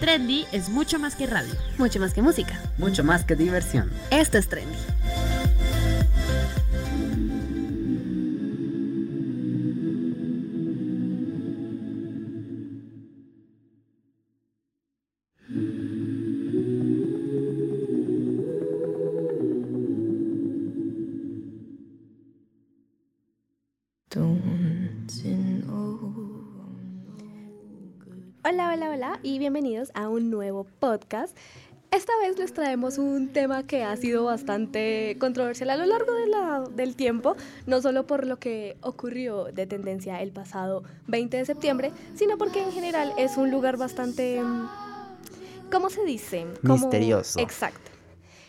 Trendy es mucho más que radio. Mucho más que música. Mucho más que diversión. Esto es Trendy. Hola, hola, hola y bienvenidos a un nuevo podcast. Esta vez les traemos un tema que ha sido bastante controversial a lo largo de la, del tiempo, no solo por lo que ocurrió de tendencia el pasado 20 de septiembre, sino porque en general es un lugar bastante, ¿cómo se dice? Misterioso. Exacto.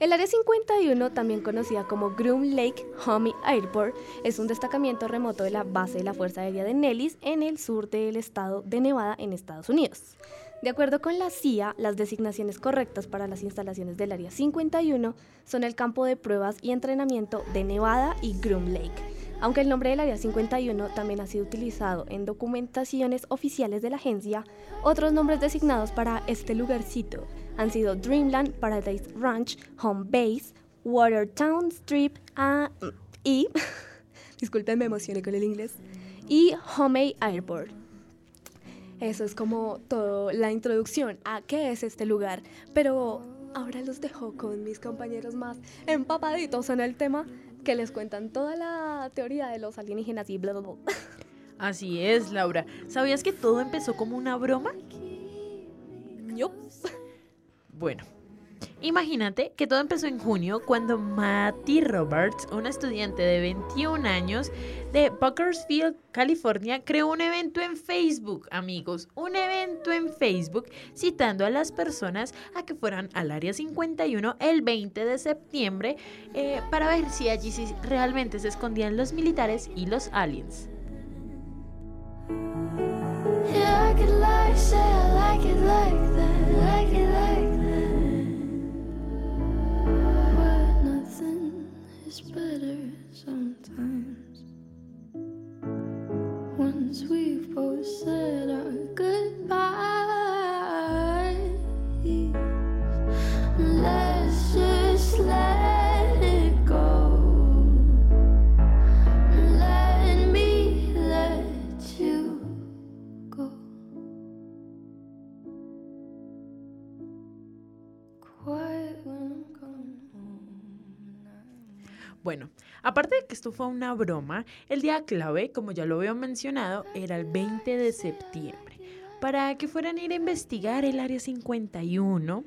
El Área 51, también conocida como Groom Lake Homey Airport, es un destacamiento remoto de la base de la Fuerza Aérea de Nellis en el sur del estado de Nevada, en Estados Unidos. De acuerdo con la CIA, las designaciones correctas para las instalaciones del Área 51 son el campo de pruebas y entrenamiento de Nevada y Groom Lake. Aunque el nombre del Área 51 también ha sido utilizado en documentaciones oficiales de la agencia, otros nombres designados para este lugarcito han sido Dreamland, Paradise Ranch, Home Base, Watertown Strip ah, y, disculpen me emocioné con el inglés, y Homey Airport. Eso es como toda la introducción a qué es este lugar, pero ahora los dejo con mis compañeros más empapaditos en el tema que les cuentan toda la teoría de los alienígenas y bla bla bla. Así es, Laura. ¿Sabías que todo empezó como una broma? Yup. Bueno, imagínate que todo empezó en junio cuando Matty Roberts, una estudiante de 21 años de Bakersfield, California, creó un evento en Facebook, amigos, un evento en Facebook citando a las personas a que fueran al área 51 el 20 de septiembre eh, para ver si allí realmente se escondían los militares y los aliens. we've both. Bueno, aparte de que esto fue una broma, el día clave, como ya lo había mencionado, era el 20 de septiembre, para que fueran a ir a investigar el área 51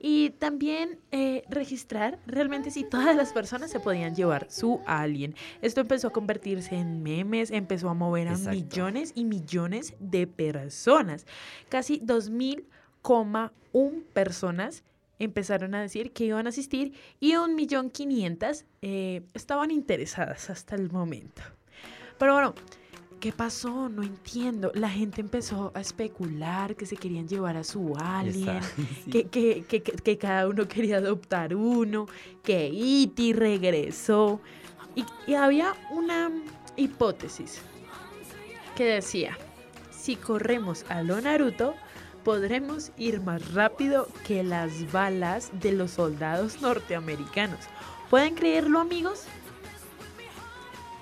y también eh, registrar realmente si todas las personas se podían llevar su alien. Esto empezó a convertirse en memes, empezó a mover a millones y millones de personas. Casi 2.000,1 personas empezaron a decir que iban a asistir y un millón quinientas eh, estaban interesadas hasta el momento. Pero bueno, ¿qué pasó? No entiendo. La gente empezó a especular que se querían llevar a su alien, que, que, que, que, cada uno quería adoptar uno, que Iti regresó. Y, y había una hipótesis que decía, si corremos a lo Naruto, podremos ir más rápido que las balas de los soldados norteamericanos. ¿Pueden creerlo, amigos?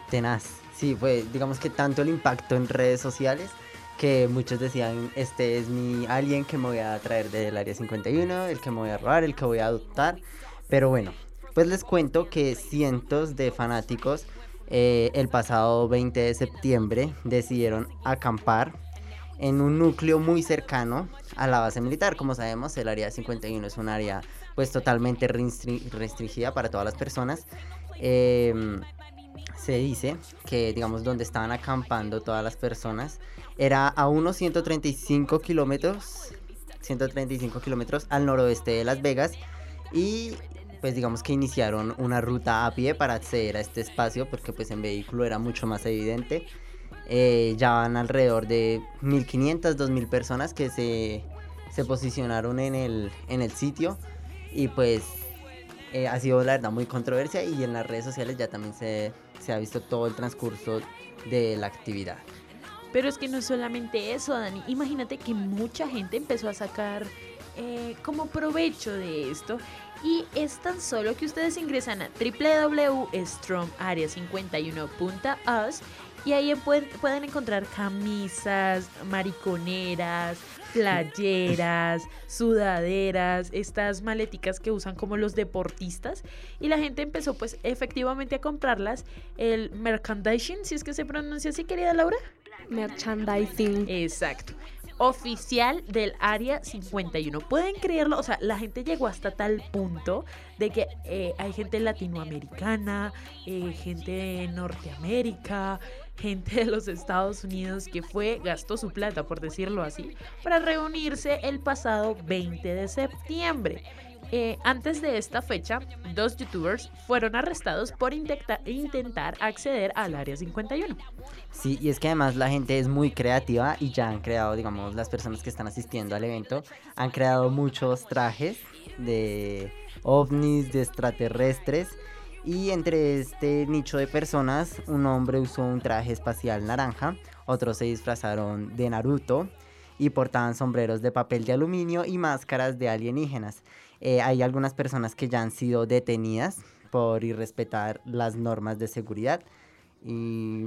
Tenaz. Sí, fue, digamos que tanto el impacto en redes sociales que muchos decían, este es mi alien que me voy a traer del área 51, el que me voy a robar, el que voy a adoptar. Pero bueno, pues les cuento que cientos de fanáticos eh, el pasado 20 de septiembre decidieron acampar en un núcleo muy cercano a la base militar. Como sabemos, el área 51 es un área pues totalmente restringida para todas las personas. Em, se dice que, digamos, donde estaban acampando todas las personas era a unos 135 kilómetros, 135 kilómetros al noroeste de Las Vegas y pues digamos que iniciaron una ruta a pie para acceder a este espacio porque pues en vehículo era mucho más evidente eh, ya van alrededor de 1500, 2000 personas que se, se posicionaron en el, en el sitio y pues eh, ha sido la verdad muy controversia y en las redes sociales ya también se, se ha visto todo el transcurso de la actividad. Pero es que no solamente eso, Dani. Imagínate que mucha gente empezó a sacar eh, como provecho de esto y es tan solo que ustedes ingresan a www.stromarea51.us y ahí pueden, pueden encontrar camisas, mariconeras, playeras, sudaderas, estas maleticas que usan como los deportistas y la gente empezó pues efectivamente a comprarlas. El merchandising, si es que se pronuncia así, querida Laura. Merchandising. Exacto oficial del Área 51. ¿Pueden creerlo? O sea, la gente llegó hasta tal punto de que eh, hay gente latinoamericana, eh, gente de Norteamérica, gente de los Estados Unidos que fue, gastó su plata, por decirlo así, para reunirse el pasado 20 de septiembre. Eh, antes de esta fecha, dos youtubers fueron arrestados por intentar acceder al Área 51. Sí, y es que además la gente es muy creativa y ya han creado, digamos, las personas que están asistiendo al evento, han creado muchos trajes de ovnis, de extraterrestres. Y entre este nicho de personas, un hombre usó un traje espacial naranja, otros se disfrazaron de Naruto y portaban sombreros de papel de aluminio y máscaras de alienígenas. Eh, hay algunas personas que ya han sido detenidas por irrespetar las normas de seguridad. Y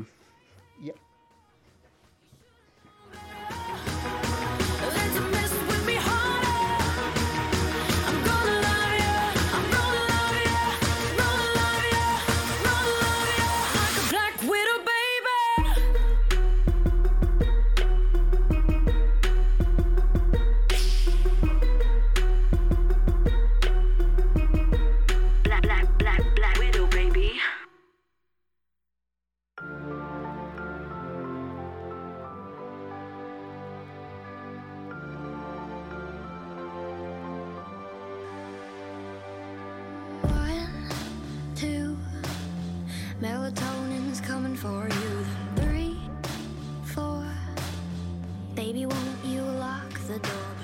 for you three, four. Baby, won't you lock the door?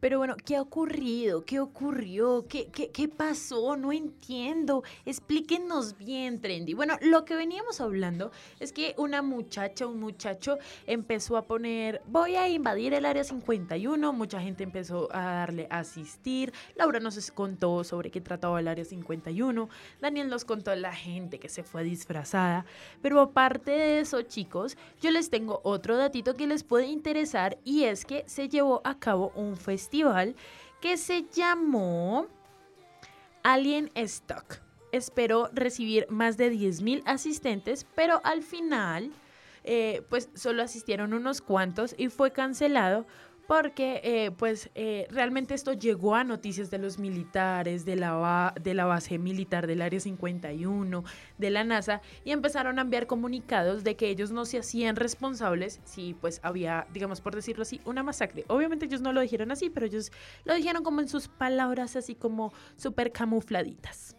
Pero bueno, ¿qué ha ocurrido? ¿Qué ocurrió? ¿Qué, qué, pasó? No entiendo. Explíquenos bien, Trendy. Bueno, lo que veníamos hablando es que una muchacha, un muchacho empezó a poner, voy a invadir el área 51. Mucha gente empezó a darle a asistir. Laura nos contó sobre qué trataba el área 51. Daniel nos contó la gente que se fue disfrazada. Pero aparte de eso, chicos, yo les tengo otro datito que les puede interesar y es que se llevó a cabo un festival que se llamó Alien Stock. Esperó recibir más de 10.000 asistentes, pero al final, eh, pues solo asistieron unos cuantos y fue cancelado porque eh, pues eh, realmente esto llegó a noticias de los militares, de la, de la base militar del Área 51, de la NASA, y empezaron a enviar comunicados de que ellos no se hacían responsables si pues había, digamos por decirlo así, una masacre. Obviamente ellos no lo dijeron así, pero ellos lo dijeron como en sus palabras así como súper camufladitas.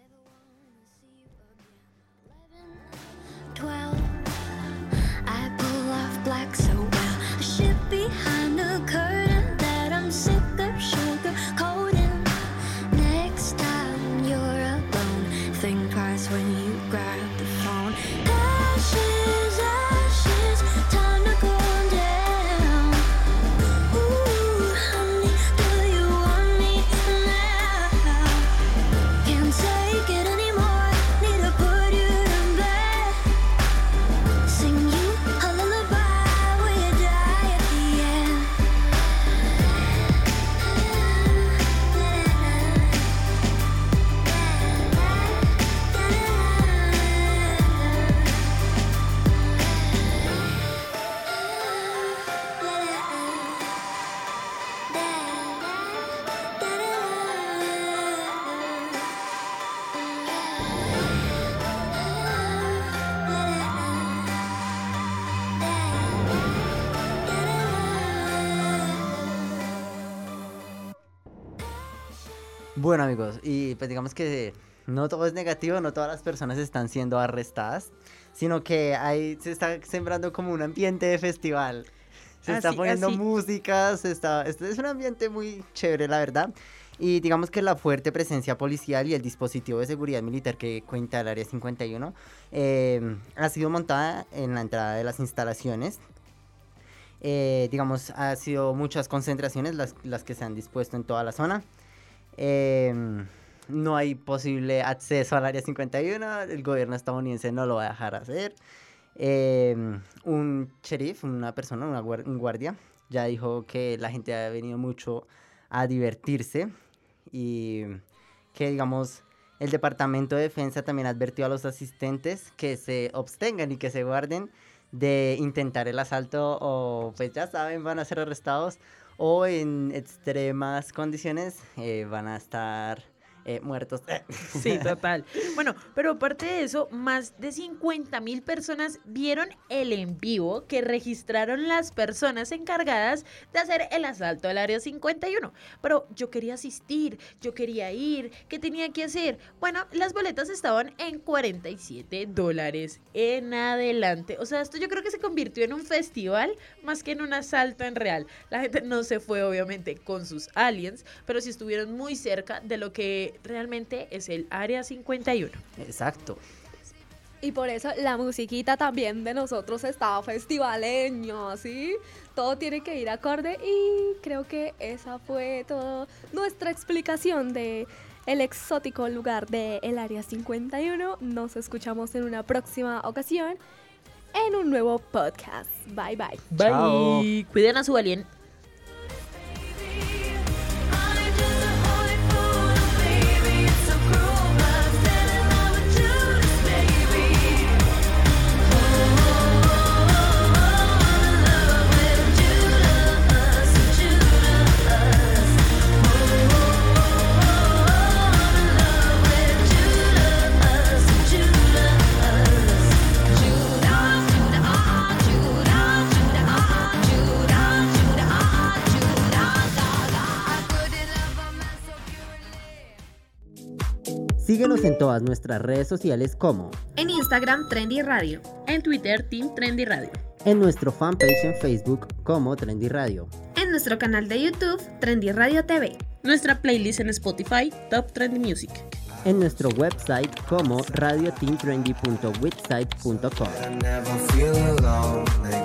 Bueno amigos, y pues digamos que no todo es negativo, no todas las personas están siendo arrestadas, sino que ahí se está sembrando como un ambiente de festival. Se está poniendo música, se está, este es un ambiente muy chévere, la verdad. Y digamos que la fuerte presencia policial y el dispositivo de seguridad militar que cuenta el Área 51 eh, ha sido montada en la entrada de las instalaciones Eh, digamos, ha sido muchas concentraciones las, las, que se han dispuesto en toda la zona. Em, no hay posible acceso al área 51, el gobierno estadounidense no lo va a dejar hacer. Em, un sheriff, una persona, un guardia, ya dijo que la gente ha venido mucho a divertirse y que, digamos, el Departamento de Defensa también advirtió a los asistentes que se abstengan y que se guarden de intentar el asalto o pues ya saben van a ser arrestados o en extremas condiciones eh, van a estar eh, muertos. Sí, total. Bueno, pero aparte de eso, más de 50 mil personas vieron el en vivo que registraron las personas encargadas de hacer el asalto al área 51. Pero yo quería asistir, yo quería ir, ¿qué tenía que hacer? Bueno, las boletas estaban en 47 dólares en adelante. O sea, esto yo creo que se convirtió en un festival más que en un asalto en real. La gente no se fue obviamente con sus aliens, pero sí estuvieron muy cerca de lo que realmente es el Área 51. Exacto. Y por eso la musiquita también de nosotros está festivaleño, ¿sí? Todo tiene que ir acorde y creo que esa fue toda nuestra explicación de el exótico lugar de el Área 51. Nos escuchamos en una próxima ocasión en un nuevo podcast. Bye bye. Bye. Cuiden a su alien. En todas nuestras redes sociales como en Instagram Trendy Radio, en Twitter Team Trendy Radio, en nuestro fanpage en Facebook como Trendy Radio, en nuestro canal de YouTube Trendy Radio TV, nuestra playlist en Spotify Top Trendy Music, en nuestro website como radioteamtrendy.website.com.